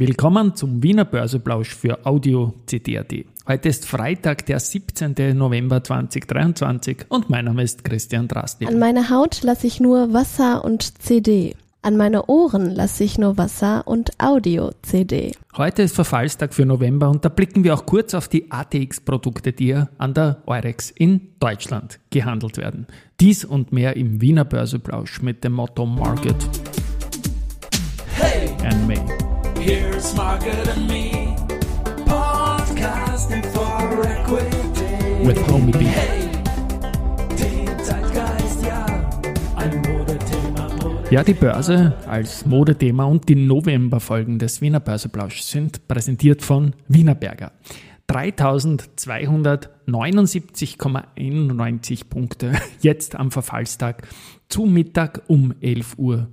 Willkommen zum Wiener Börseplausch für Audio CD.at. Heute ist Freitag, der 17. November 2023 und mein Name ist Christian Drastil. An meine Haut lasse ich nur Wasser und CD. An meine Ohren lasse ich nur Wasser und Audio-CD. Heute ist Verfallstag für November und da blicken wir auch kurz auf die ATX-Produkte, die an der Eurex in Deutschland gehandelt werden. Dies und mehr im Wiener Börseplausch mit dem Motto Market Here's Market and Me, podcasting for equity. With Homie B. Hey, Ja, die Börse als Modethema und die Novemberfolgen des Wiener Börseplausch sind präsentiert von Wienerberger. 3279,91 Punkte jetzt am Verfallstag zu Mittag um 11.43 Uhr.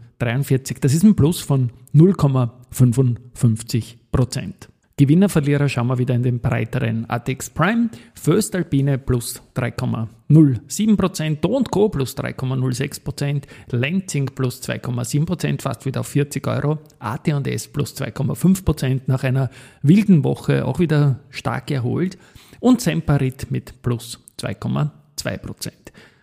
Das ist ein Plus von 0,55 Prozent. Gewinner, Verlierer schauen wir wieder in den breiteren ATX Prime. First Alpine plus 3,07%, Do Co plus 3,06%, Lenzing plus 2,7%, fast wieder auf 40 Euro, AT&S plus 2,5% nach einer wilden Woche auch wieder stark erholt und Semperit mit plus 2,2%.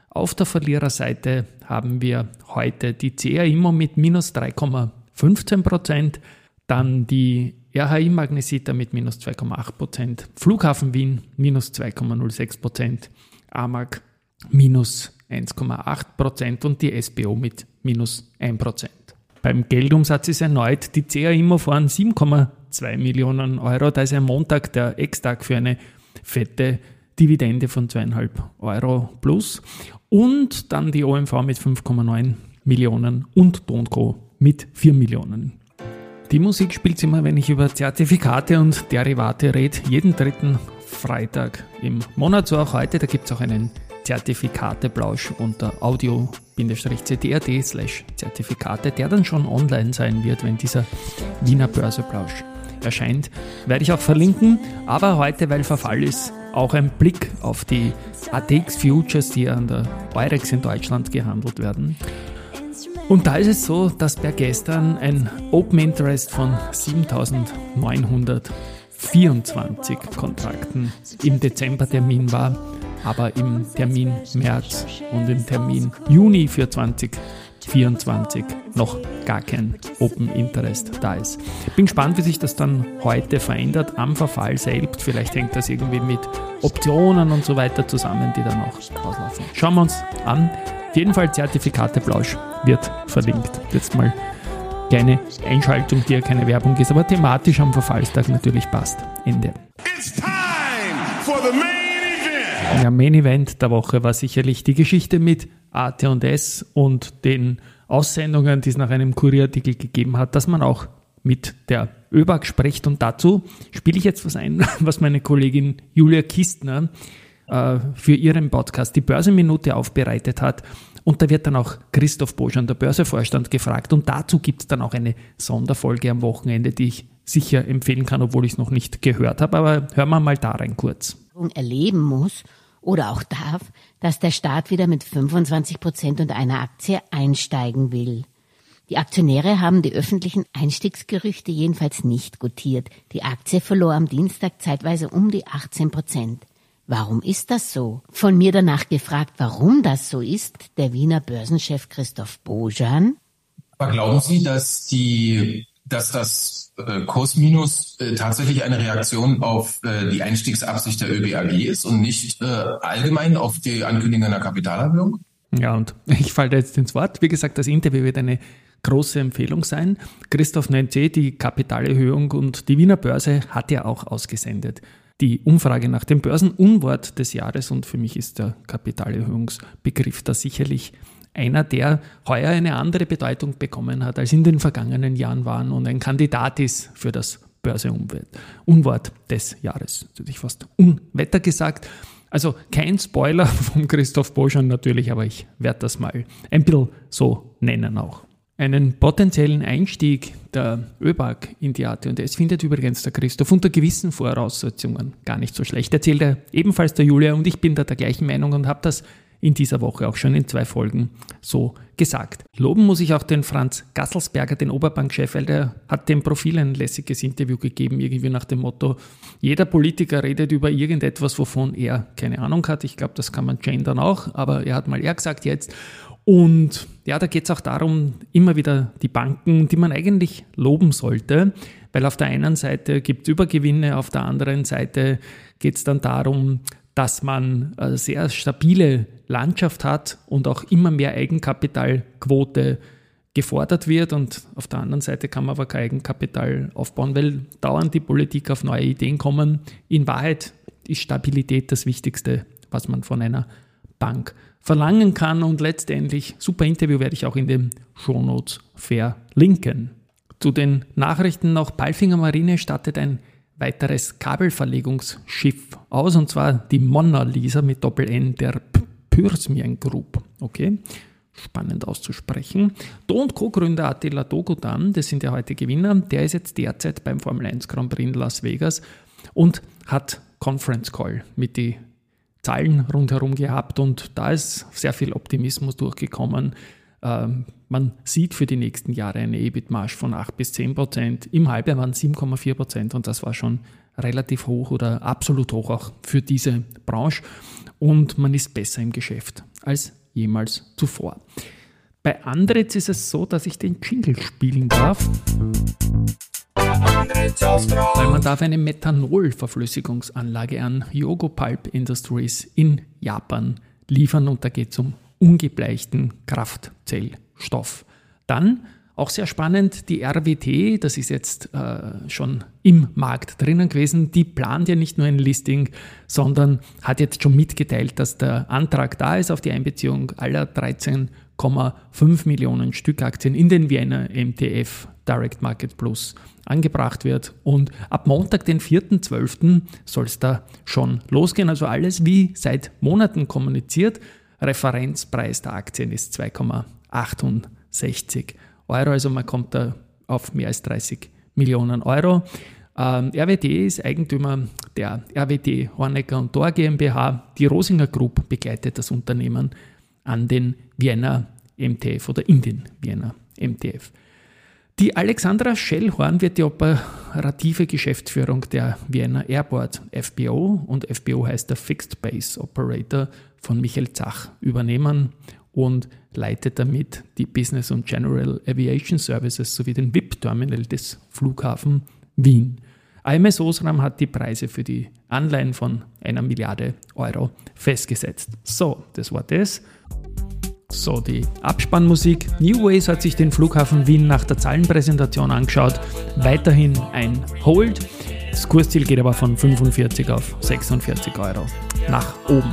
Auf der Verliererseite haben wir heute die CA Immo mit minus 3,15%, dann die RHI Magnesita mit minus 2,8%, Flughafen Wien minus 2,06%, AMAG minus 1,8% und die SBO mit minus 1%. Beim Geldumsatz ist erneut die CA Immo voran 7,2 Millionen Euro. Da ist am Montag der Ex-Tag für eine fette Dividende von 2,5 Euro plus. Und dann die OMV mit 5,9 Millionen und Tonco mit 4 Millionen. Die Musik spielt immer, wenn ich über Zertifikate und Derivate rede, jeden dritten Freitag im Monat, so auch heute. Da gibt es auch einen Zertifikateplausch unter audio-cdrd slash Zertifikate, der dann schon online sein wird, wenn dieser Wiener Börseplausch erscheint. Werde ich auch verlinken, aber heute, weil Verfall ist, auch ein Blick auf die ATX Futures, die an der Eurex in Deutschland gehandelt werden. Und da ist es so, dass per gestern ein Open Interest von 7924 Kontrakten im Dezember-Termin war, aber im Termin März und im Termin Juni für 2024 noch gar kein Open Interest da ist. Bin gespannt, wie sich das dann heute verändert am Verfall selbst. Vielleicht hängt das irgendwie mit Optionen und so weiter zusammen, die dann auch auslaufen. Schauen wir uns an. Auf jeden Fall Zertifikate Blausch wird verlinkt. Jetzt mal keine Einschaltung, die ja keine Werbung ist, aber thematisch am Verfallstag natürlich passt. Ende. It's time for the main event. Ja, Main Event der Woche war sicherlich die Geschichte mit AT&S und den Aussendungen, die es nach einem Kurierartikel gegeben hat, dass man auch mit der ÖBAG spricht. Und dazu spiele ich jetzt was ein, was meine Kollegin Julia Kistner äh, für ihren Podcast die Börsenminute aufbereitet hat. Und da wird dann auch Christoph Boschan, der Börsevorstand, gefragt. Und dazu gibt es dann auch eine Sonderfolge am Wochenende, die ich sicher empfehlen kann, obwohl ich es noch nicht gehört habe. Aber hören wir mal da rein kurz. Erleben muss oder auch darf, dass der Staat wieder mit 25 Prozent und einer Aktie einsteigen will. Die Aktionäre haben die öffentlichen Einstiegsgerüchte jedenfalls nicht gutiert. Die Aktie verlor am Dienstag zeitweise um die 18 Prozent. Warum ist das so? Von mir danach gefragt, warum das so ist, der Wiener Börsenchef Christoph Bojan. Aber glauben Sie, dass die, dass das äh, Kursminus äh, tatsächlich eine Reaktion auf äh, die Einstiegsabsicht der ÖBAG ist und nicht allgemein auf die Ankündigung einer Kapitalerhöhung? Ja, und ich falle jetzt ins Wort. Wie gesagt, das Interview wird eine große Empfehlung sein. Christoph nennt eh die Kapitalerhöhung und die Wiener Börse hat ja auch ausgesendet die Umfrage nach dem Börsenunwort des Jahres und für mich ist der Kapitalerhöhungsbegriff da sicherlich einer, der heuer eine andere Bedeutung bekommen hat, als in den vergangenen Jahren waren und ein Kandidat ist für das Börseunwort des Jahres. Das hätte ich fast Unwetter gesagt. Also kein Spoiler von Christoph Boschan natürlich, aber ich werde das mal ein bisschen so nennen auch. Einen potenziellen Einstieg der ÖBAG in die AT&S findet übrigens der Christoph unter gewissen Voraussetzungen gar nicht so schlecht. Erzählt er ebenfalls der Julia und ich bin da der gleichen Meinung und habe das in dieser Woche auch schon in zwei Folgen so gesagt. Loben muss ich auch den Franz Gasselsberger, den Oberbankchef, weil der hat dem Profil ein lässiges Interview gegeben, irgendwie nach dem Motto, jeder Politiker redet über irgendetwas, wovon er keine Ahnung hat. Ich glaube, das kann man gendern auch, aber er hat mal er gesagt jetzt. Und ja, da geht es auch darum, immer wieder die Banken, die man eigentlich loben sollte, weil auf der einen Seite gibt es Übergewinne, auf der anderen Seite geht es dann darum, dass man eine sehr stabile Landschaft hat und auch immer mehr Eigenkapitalquote gefordert wird und auf der anderen Seite kann man aber kein Eigenkapital aufbauen, weil dauernd die Politik auf neue Ideen kommen. In Wahrheit ist Stabilität das Wichtigste, was man von einer Bank verlangen kann und letztendlich, super Interview werde ich auch in den Shownotes verlinken. Zu den Nachrichten noch, Palfinger Marine startet ein weiteres Kabelverlegungsschiff aus, und zwar die Mona Lisa mit Doppel-N der Pyrsmien Group. Okay, spannend auszusprechen. Do und Co-Gründer Attila Dogudan, das sind ja heute Gewinner, der ist jetzt derzeit beim Formel 1 Grand Prix in Las Vegas und hat Conference Call mit den Zahlen rundherum gehabt und da ist sehr viel Optimismus durchgekommen. Ähm, man sieht für die nächsten Jahre eine EBIT-Marge von 8 bis 10 Prozent. Im Halbjahr waren 7,4 Prozent und das war schon relativ hoch oder absolut hoch auch für diese Branche. Und man ist besser im Geschäft als jemals zuvor. Bei Andritz ist es so, dass ich den Jingle spielen darf. Weil man darf eine Methanol-Verflüssigungsanlage an Yogo Pulp Industries in Japan liefern und da geht es um ungebleichten Kraftzellstoff. Dann auch sehr spannend, die RWT, das ist jetzt äh, schon im Markt drinnen gewesen, die plant ja nicht nur ein Listing, sondern hat jetzt schon mitgeteilt, dass der Antrag da ist auf die Einbeziehung aller 13,5 Millionen Stück Aktien in den Vienna MTF Direct Market Plus angebracht wird. Und ab Montag, den 4.12., soll es da schon losgehen. Also alles wie seit Monaten kommuniziert. Referenzpreis der Aktien ist 2,68 Euro, also man kommt da auf mehr als 30 Millionen Euro. Ähm, RWD ist Eigentümer der RWD Hornecker und Dor GmbH. Die Rosinger Group begleitet das Unternehmen an den Vienna MTF oder in den Vienna MTF. Die Alexandra Schellhorn wird die operative Geschäftsführung der Vienna Airport FBO und FBO heißt der Fixed Base Operator von Michael Zach übernehmen und leitet damit die Business und General Aviation Services sowie den VIP-Terminal des Flughafen Wien. AMS Osram hat die Preise für die Anleihen von einer Milliarde Euro festgesetzt. So, das war das. So, die Abspannmusik. New Ways hat sich den Flughafen Wien nach der Zahlenpräsentation angeschaut. Weiterhin ein Hold. Das Kursziel geht aber von 45 auf 46 Euro nach oben.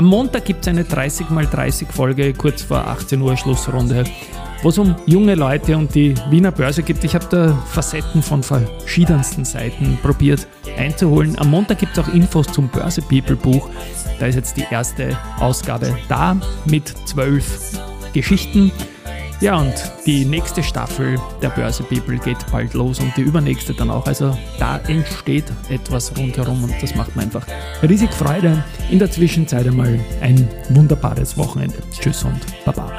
Am Montag gibt es eine 30x30 Folge, kurz vor 18 Uhr Schlussrunde, wo es um junge Leute und die Wiener Börse gibt. Ich habe da Facetten von verschiedensten Seiten probiert einzuholen. Am Montag gibt es auch Infos zum Börse People Buch. Da ist jetzt die erste Ausgabe da mit zwölf Geschichten. Ja, und die nächste Staffel der Börse People geht bald los und die übernächste dann auch. Also da entsteht etwas rundherum und das macht mir einfach riesig Freude. In der Zwischenzeit einmal ein wunderbares Wochenende. Tschüss und Baba.